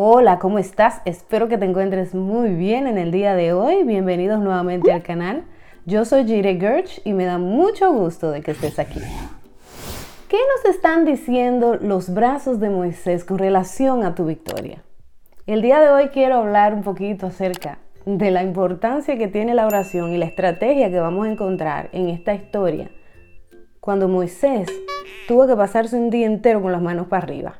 Hola, ¿cómo estás? Espero que te encuentres muy bien en el día de hoy. Bienvenidos nuevamente al canal. Yo soy Jire Gerch y me da mucho gusto de que estés aquí. ¿Qué nos están diciendo los brazos de Moisés con relación a tu victoria? El día de hoy quiero hablar un poquito acerca de la importancia que tiene la oración y la estrategia que vamos a encontrar en esta historia cuando Moisés tuvo que pasarse un día entero con las manos para arriba.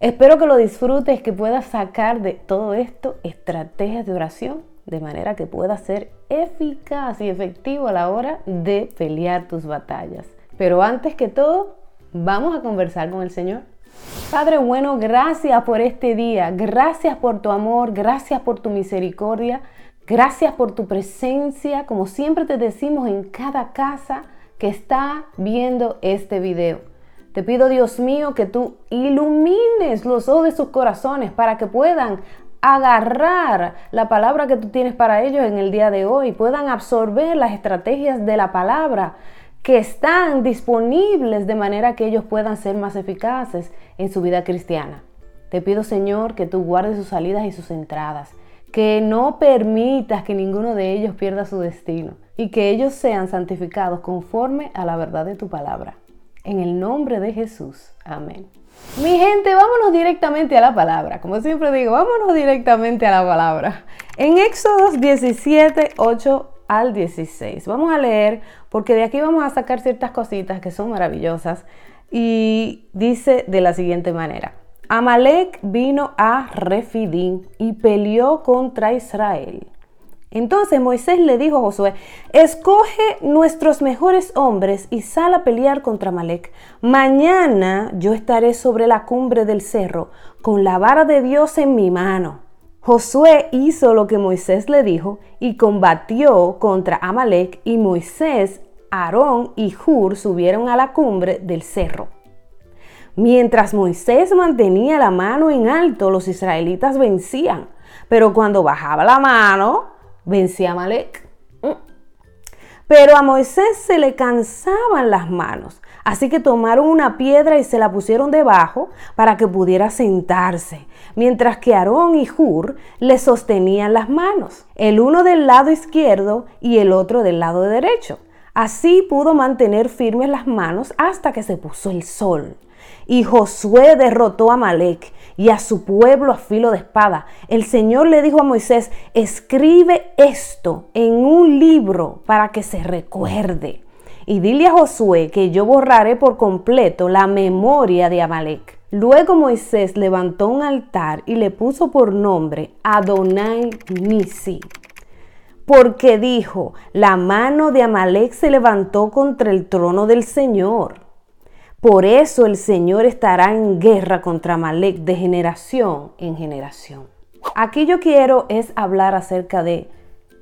Espero que lo disfrutes, que puedas sacar de todo esto estrategias de oración de manera que puedas ser eficaz y efectivo a la hora de pelear tus batallas. Pero antes que todo, vamos a conversar con el Señor. Padre bueno, gracias por este día, gracias por tu amor, gracias por tu misericordia, gracias por tu presencia, como siempre te decimos en cada casa que está viendo este video. Te pido, Dios mío, que tú ilumines los ojos de sus corazones para que puedan agarrar la palabra que tú tienes para ellos en el día de hoy, puedan absorber las estrategias de la palabra que están disponibles de manera que ellos puedan ser más eficaces en su vida cristiana. Te pido, Señor, que tú guardes sus salidas y sus entradas, que no permitas que ninguno de ellos pierda su destino y que ellos sean santificados conforme a la verdad de tu palabra. En el nombre de Jesús. Amén. Mi gente, vámonos directamente a la palabra. Como siempre digo, vámonos directamente a la palabra. En Éxodos 17, 8 al 16. Vamos a leer porque de aquí vamos a sacar ciertas cositas que son maravillosas. Y dice de la siguiente manera. Amalek vino a Refidim y peleó contra Israel. Entonces Moisés le dijo a Josué, escoge nuestros mejores hombres y sal a pelear contra Amalek. Mañana yo estaré sobre la cumbre del cerro con la vara de Dios en mi mano. Josué hizo lo que Moisés le dijo y combatió contra Amalek y Moisés, Aarón y Hur subieron a la cumbre del cerro. Mientras Moisés mantenía la mano en alto, los israelitas vencían, pero cuando bajaba la mano, vencía a Amalek. Mm. Pero a Moisés se le cansaban las manos, así que tomaron una piedra y se la pusieron debajo para que pudiera sentarse, mientras que Aarón y Hur le sostenían las manos, el uno del lado izquierdo y el otro del lado derecho. Así pudo mantener firmes las manos hasta que se puso el sol. Y Josué derrotó a Malek y a su pueblo a filo de espada. El Señor le dijo a Moisés, escribe esto en un libro para que se recuerde. Y dile a Josué que yo borraré por completo la memoria de Amalek. Luego Moisés levantó un altar y le puso por nombre Adonai Nisi. Porque dijo, la mano de Amalek se levantó contra el trono del Señor. Por eso el Señor estará en guerra contra Malek de generación en generación. Aquí yo quiero es hablar acerca de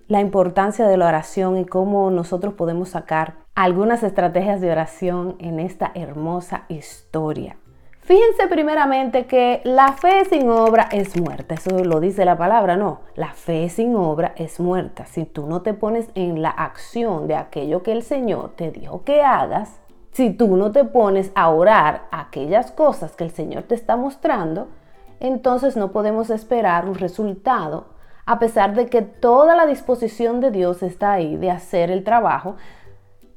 la importancia de la oración y cómo nosotros podemos sacar algunas estrategias de oración en esta hermosa historia. Fíjense primeramente que la fe sin obra es muerta. Eso lo dice la palabra, no. La fe sin obra es muerta. Si tú no te pones en la acción de aquello que el Señor te dijo que hagas, si tú no te pones a orar aquellas cosas que el Señor te está mostrando, entonces no podemos esperar un resultado, a pesar de que toda la disposición de Dios está ahí de hacer el trabajo.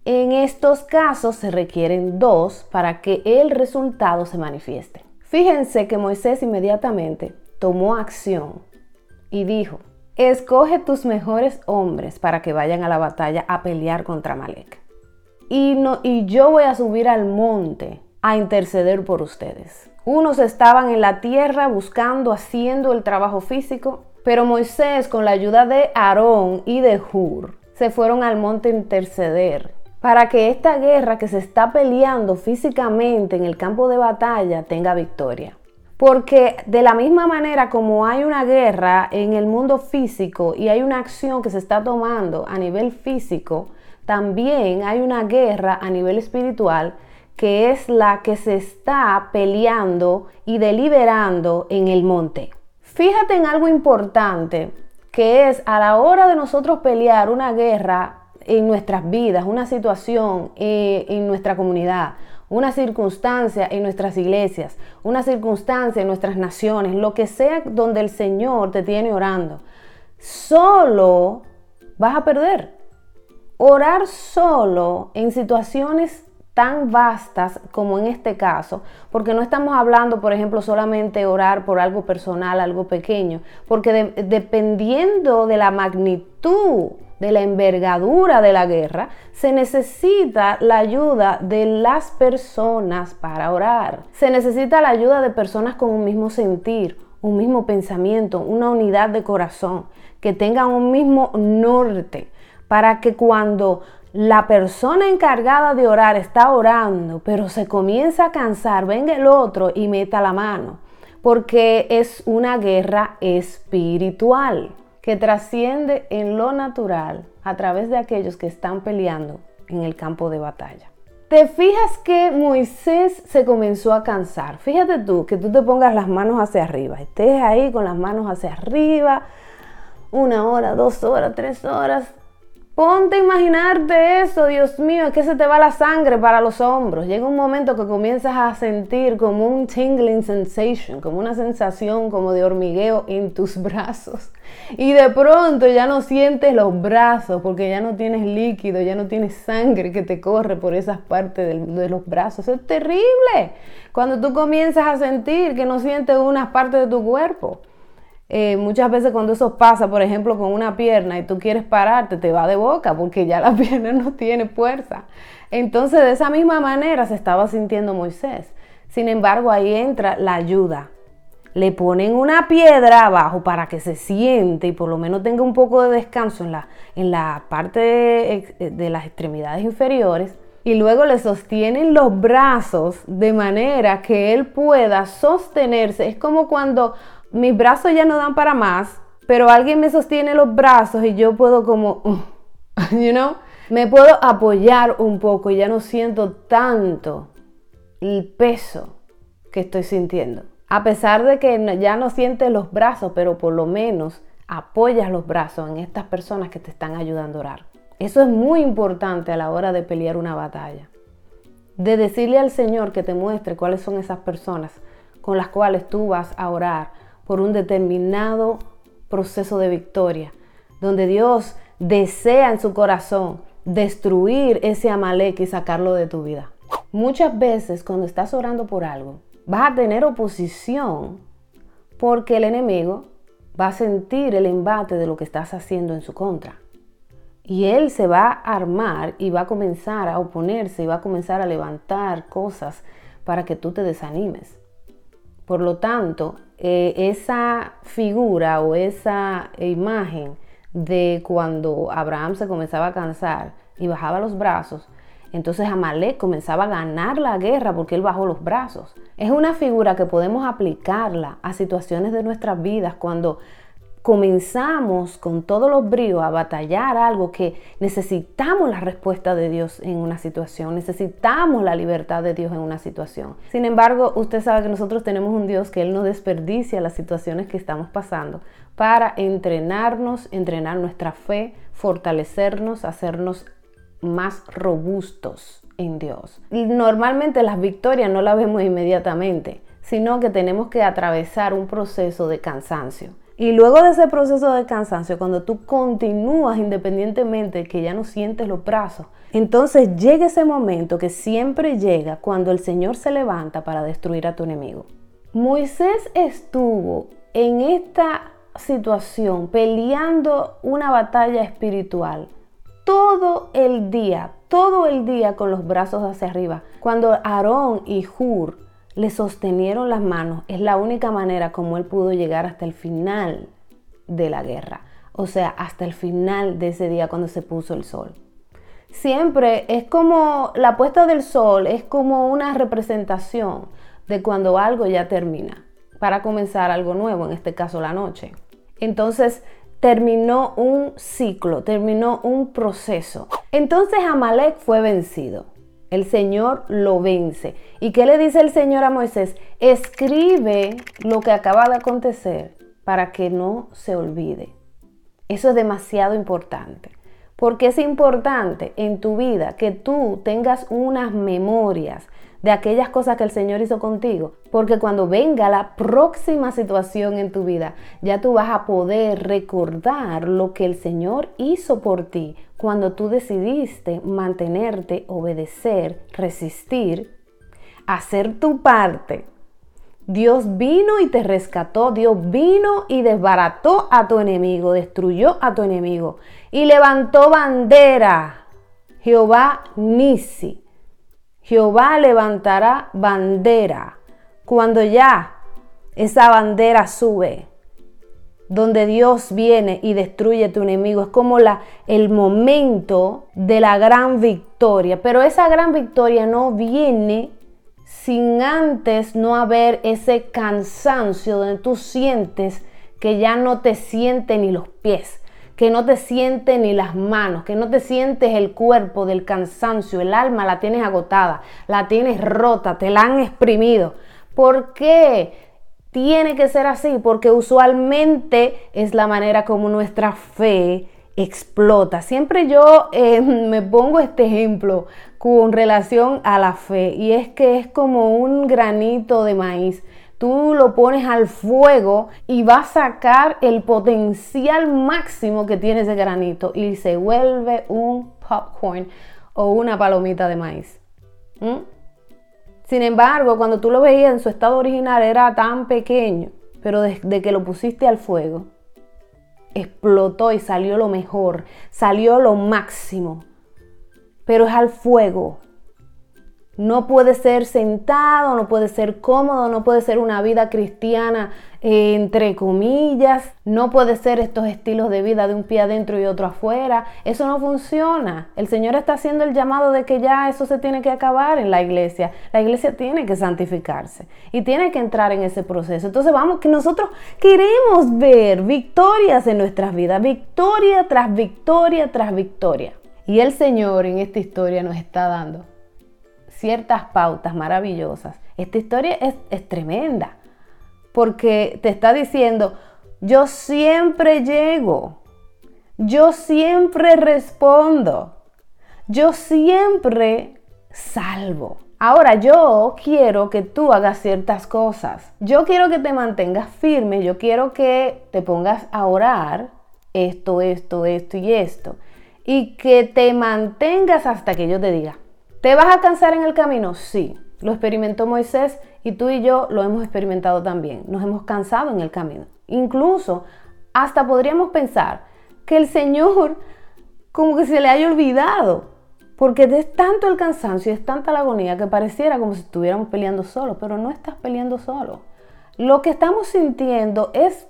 En estos casos se requieren dos para que el resultado se manifieste. Fíjense que Moisés inmediatamente tomó acción y dijo, escoge tus mejores hombres para que vayan a la batalla a pelear contra Malek y, yo voy a subir al monte a interceder por ustedes. Unos estaban en la tierra buscando, haciendo el trabajo físico, pero Moisés con la ayuda de Aarón y de Hur se fueron al monte a interceder para que esta guerra que se está peleando físicamente en el campo de batalla tenga victoria. Porque de la misma manera como hay una guerra en el mundo físico y hay una acción que se está tomando a nivel físico, también hay una guerra a nivel espiritual que es la que se está peleando y deliberando en el monte. Fíjate en algo importante, que es a la hora de nosotros pelear una guerra en nuestras vidas, una situación eh, en nuestra comunidad, una circunstancia en nuestras iglesias, una circunstancia en nuestras naciones, lo que sea donde el Señor te tiene orando, solo vas a perder. Orar solo en situaciones tan vastas como en este caso, porque no estamos hablando, por ejemplo, solamente orar por algo personal, algo pequeño, porque dependiendo de la magnitud de la envergadura de la guerra, se necesita la ayuda de las personas para orar. Se necesita la ayuda de personas con un mismo sentir, un mismo pensamiento, una unidad de corazón, que tengan un mismo norte, para que cuando la persona encargada de orar está orando, pero se comienza a cansar, venga el otro y meta la mano, porque es una guerra espiritual que trasciende en lo natural a través de aquellos que están peleando en el campo de batalla. Te fijas que Moisés se comenzó a cansar. Fíjate tú que tú te pongas las manos hacia arriba, estés ahí con las manos hacia arriba, una hora, dos horas, tres horas, Ponte a imaginarte eso, Dios mío, es que se te va la sangre para los hombros. Llega un momento que comienzas a sentir como un tingling sensation, como una sensación como de hormigueo en tus brazos. Y de pronto ya no sientes los brazos porque ya no tienes líquido, ya no tienes sangre que te corre por esas partes de, los brazos. Es terrible cuando tú comienzas a sentir que no sientes unas partes de tu cuerpo. Eh, muchas veces cuando eso pasa, por ejemplo, con una pierna y tú quieres pararte, te va de boca porque ya la pierna no tiene fuerza. Entonces, de esa misma manera se estaba sintiendo Moisés. Sin embargo, ahí entra la ayuda. Le ponen una piedra abajo para que se siente y por lo menos tenga un poco de descanso en la, en la parte de, de las extremidades inferiores y luego le sostienen los brazos de manera que él pueda sostenerse. Es como cuando mis brazos ya no dan para más, pero alguien me sostiene los brazos y yo puedo como, you know, me puedo apoyar un poco y ya no siento tanto el peso que estoy sintiendo. A pesar de que ya no sientes los brazos, pero por lo menos apoyas los brazos en estas personas que te están ayudando a orar. Eso es muy importante a la hora de pelear una batalla. De decirle al Señor que te muestre cuáles son esas personas con las cuales tú vas a orar por un determinado proceso de victoria, donde Dios desea en su corazón destruir ese Amalek y sacarlo de tu vida. Muchas veces cuando estás orando por algo, vas a tener oposición porque el enemigo va a sentir el embate de lo que estás haciendo en su contra. Y él se va a armar y va a comenzar a oponerse y va a comenzar a levantar cosas para que tú te desanimes. Por lo tanto, eh, esa figura o esa imagen de cuando Abraham se comenzaba a cansar y bajaba los brazos, entonces Amalek comenzaba a ganar la guerra porque él bajó los brazos. Es una figura que podemos aplicarla a situaciones de nuestras vidas cuando comenzamos con todos los bríos a batallar algo que necesitamos la respuesta de Dios en una situación, necesitamos la libertad de Dios en una situación. Sin embargo, usted sabe que nosotros tenemos un Dios que Él no desperdicia las situaciones que estamos pasando para entrenarnos, entrenar nuestra fe, fortalecernos, hacernos más robustos en Dios. Normalmente las victorias no las vemos inmediatamente, sino que tenemos que atravesar un proceso de cansancio y luego de ese proceso de cansancio, cuando tú continúas independientemente que ya no sientes los brazos, entonces llega ese momento que siempre llega cuando el Señor se levanta para destruir a tu enemigo. Moisés estuvo en esta situación peleando una batalla espiritual todo el día, todo el día con los brazos hacia arriba. Cuando Aarón y Hur le sostenieron las manos. Es la única manera como él pudo llegar hasta el final de la guerra. O sea, hasta el final de ese día cuando se puso el sol. Siempre es como la puesta del sol, es como una representación de cuando algo ya termina, para comenzar algo nuevo, en este caso la noche. Entonces terminó un ciclo, terminó un proceso. Entonces Amalek fue vencido el Señor lo vence. ¿Y qué le dice el Señor a Moisés? Escribe lo que acaba de acontecer para que no se olvide. Eso es demasiado importante. Porque es importante en tu vida que tú tengas unas memorias de aquellas cosas que el Señor hizo contigo. Porque cuando venga la próxima situación en tu vida, ya tú vas a poder recordar lo que el Señor hizo por ti cuando tú decidiste mantenerte, obedecer, resistir, hacer tu parte. Dios vino y te rescató, Dios vino y desbarató a tu enemigo, destruyó a tu enemigo y levantó bandera. Jehová Nisi. Jehová levantará bandera. Cuando ya esa bandera sube, donde Dios viene y destruye a tu enemigo, es como la, el momento de la gran victoria. Pero esa gran victoria no viene sin antes no haber ese cansancio donde tú sientes que ya no te sienten ni los pies, que no te sienten ni las manos, que no te sientes el cuerpo del cansancio, el alma la tienes agotada, la tienes rota, te la han exprimido. ¿Por qué? Tiene que ser así, porque usualmente es la manera como nuestra fe explota. Siempre yo eh, me pongo este ejemplo con relación a la fe y es que es como un granito de maíz. Tú lo pones al fuego y va a sacar el potencial máximo que tiene ese granito y se vuelve un popcorn o una palomita de maíz. ¿Mm? Sin embargo, cuando tú lo veías en su estado original era tan pequeño, pero desde que lo pusiste al fuego, explotó y salió lo mejor, salió lo máximo, pero es al fuego. No puede ser sentado, no puede ser cómodo, no puede ser una vida cristiana eh, entre comillas, no puede ser estos estilos de vida de un pie adentro y otro afuera. Eso no funciona. El Señor está haciendo el llamado de que ya eso se tiene que acabar en la iglesia. La iglesia tiene que santificarse y tiene que entrar en ese proceso. Entonces vamos, que nosotros queremos ver victorias en nuestras vidas, victoria tras victoria tras victoria. Y el Señor en esta historia nos está dando ciertas pautas maravillosas. Esta historia es, es tremenda porque te está diciendo, yo siempre llego, yo siempre respondo, yo siempre salvo. Ahora yo quiero que tú hagas ciertas cosas. Yo quiero que te mantengas firme, yo quiero que te pongas a orar esto, esto, esto y esto. Y que te mantengas hasta que yo te diga, ¿Te vas a cansar en el camino? Sí. Lo experimentó Moisés y tú y yo lo hemos experimentado también. Nos hemos cansado en el camino. Incluso hasta podríamos pensar que el Señor como que se le haya olvidado. Porque es tanto el cansancio, es tanta la agonía que pareciera como si estuviéramos peleando solo, pero no estás peleando solo. Lo que estamos sintiendo es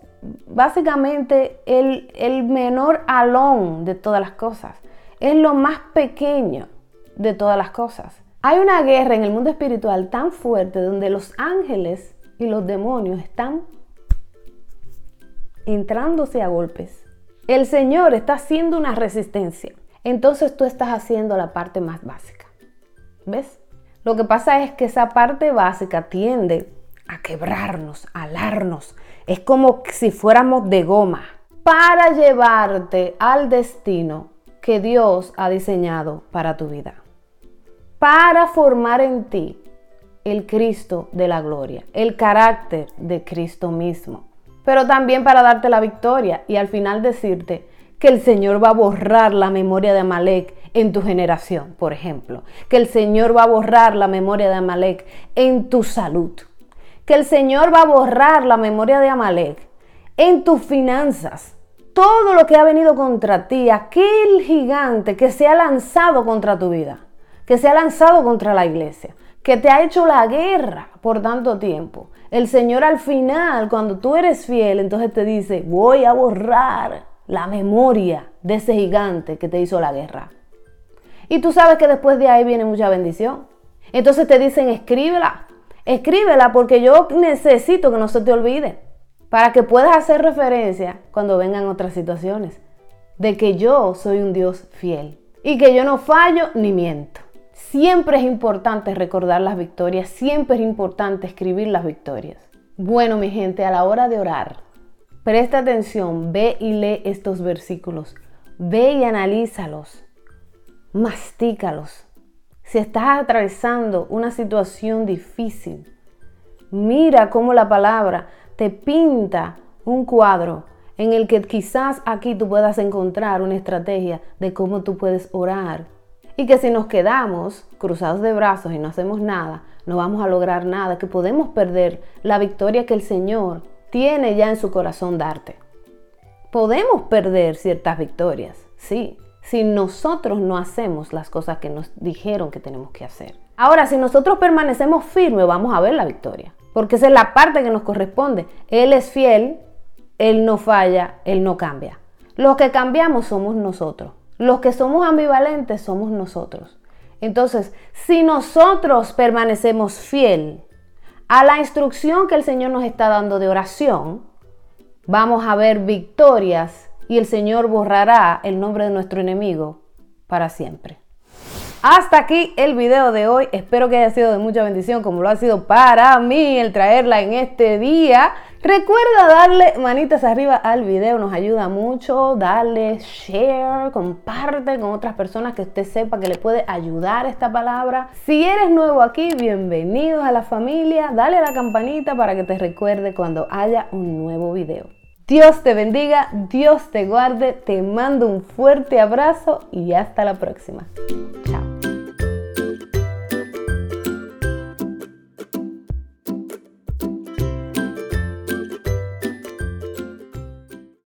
básicamente el, el menor alón de todas las cosas. Es lo más pequeño de todas las cosas. Hay una guerra en el mundo espiritual tan fuerte donde los ángeles y los demonios están entrándose a golpes. El Señor está haciendo una resistencia. Entonces tú estás haciendo la parte más básica. ¿Ves? Lo que pasa es que esa parte básica tiende a quebrarnos, a alarnos. Es como si fuéramos de goma para llevarte al destino que Dios ha diseñado para tu vida para formar en ti el Cristo de la gloria, el carácter de Cristo mismo, pero también para darte la victoria y al final decirte que el Señor va a borrar la memoria de Amalek en tu generación, por ejemplo, que el Señor va a borrar la memoria de Amalek en tu salud, que el Señor va a borrar la memoria de Amalek en tus finanzas, todo lo que ha venido contra ti, aquel gigante que se ha lanzado contra tu vida que se ha lanzado contra la iglesia, que te ha hecho la guerra por tanto tiempo. El Señor al final, cuando tú eres fiel, entonces te dice, voy a borrar la memoria de ese gigante que te hizo la guerra. Y tú sabes que después de ahí viene mucha bendición. Entonces te dicen, escríbela, escríbela porque yo necesito que no se te olvide, para que puedas hacer referencia cuando vengan otras situaciones, de que yo soy un Dios fiel y que yo no fallo ni miento. Siempre es importante recordar las victorias, siempre es importante escribir las victorias. Bueno, mi gente, a la hora de orar, presta atención, ve y lee estos versículos, ve y analízalos, mastícalos, si estás atravesando una situación difícil, mira cómo la palabra te pinta un cuadro en el que quizás aquí tú puedas encontrar una estrategia de cómo tú puedes orar. Y que si nos quedamos cruzados de brazos y no hacemos nada, no vamos a lograr nada, que podemos perder la victoria que el Señor tiene ya en su corazón darte. Podemos perder ciertas victorias, sí, si nosotros no hacemos las cosas que nos dijeron que tenemos que hacer. Ahora, si nosotros permanecemos firmes, vamos a ver la victoria, porque esa es la parte que nos corresponde. Él es fiel, Él no falla, Él no cambia. Los que cambiamos somos nosotros. Los que somos ambivalentes somos nosotros. Entonces, si nosotros permanecemos fiel a la instrucción que el Señor nos está dando de oración, vamos a ver victorias y el Señor borrará el nombre de nuestro enemigo para siempre. Hasta aquí el video de hoy. Espero que haya sido de mucha bendición como lo ha sido para mí el traerla en este día. Recuerda darle manitas arriba al video, nos ayuda mucho. Dale share, comparte con otras personas que usted sepa que le puede ayudar esta palabra. Si eres nuevo aquí, bienvenidos a la familia. Dale a la campanita para que te recuerde cuando haya un nuevo video. Dios te bendiga, Dios te guarde, te mando un fuerte abrazo y hasta la próxima.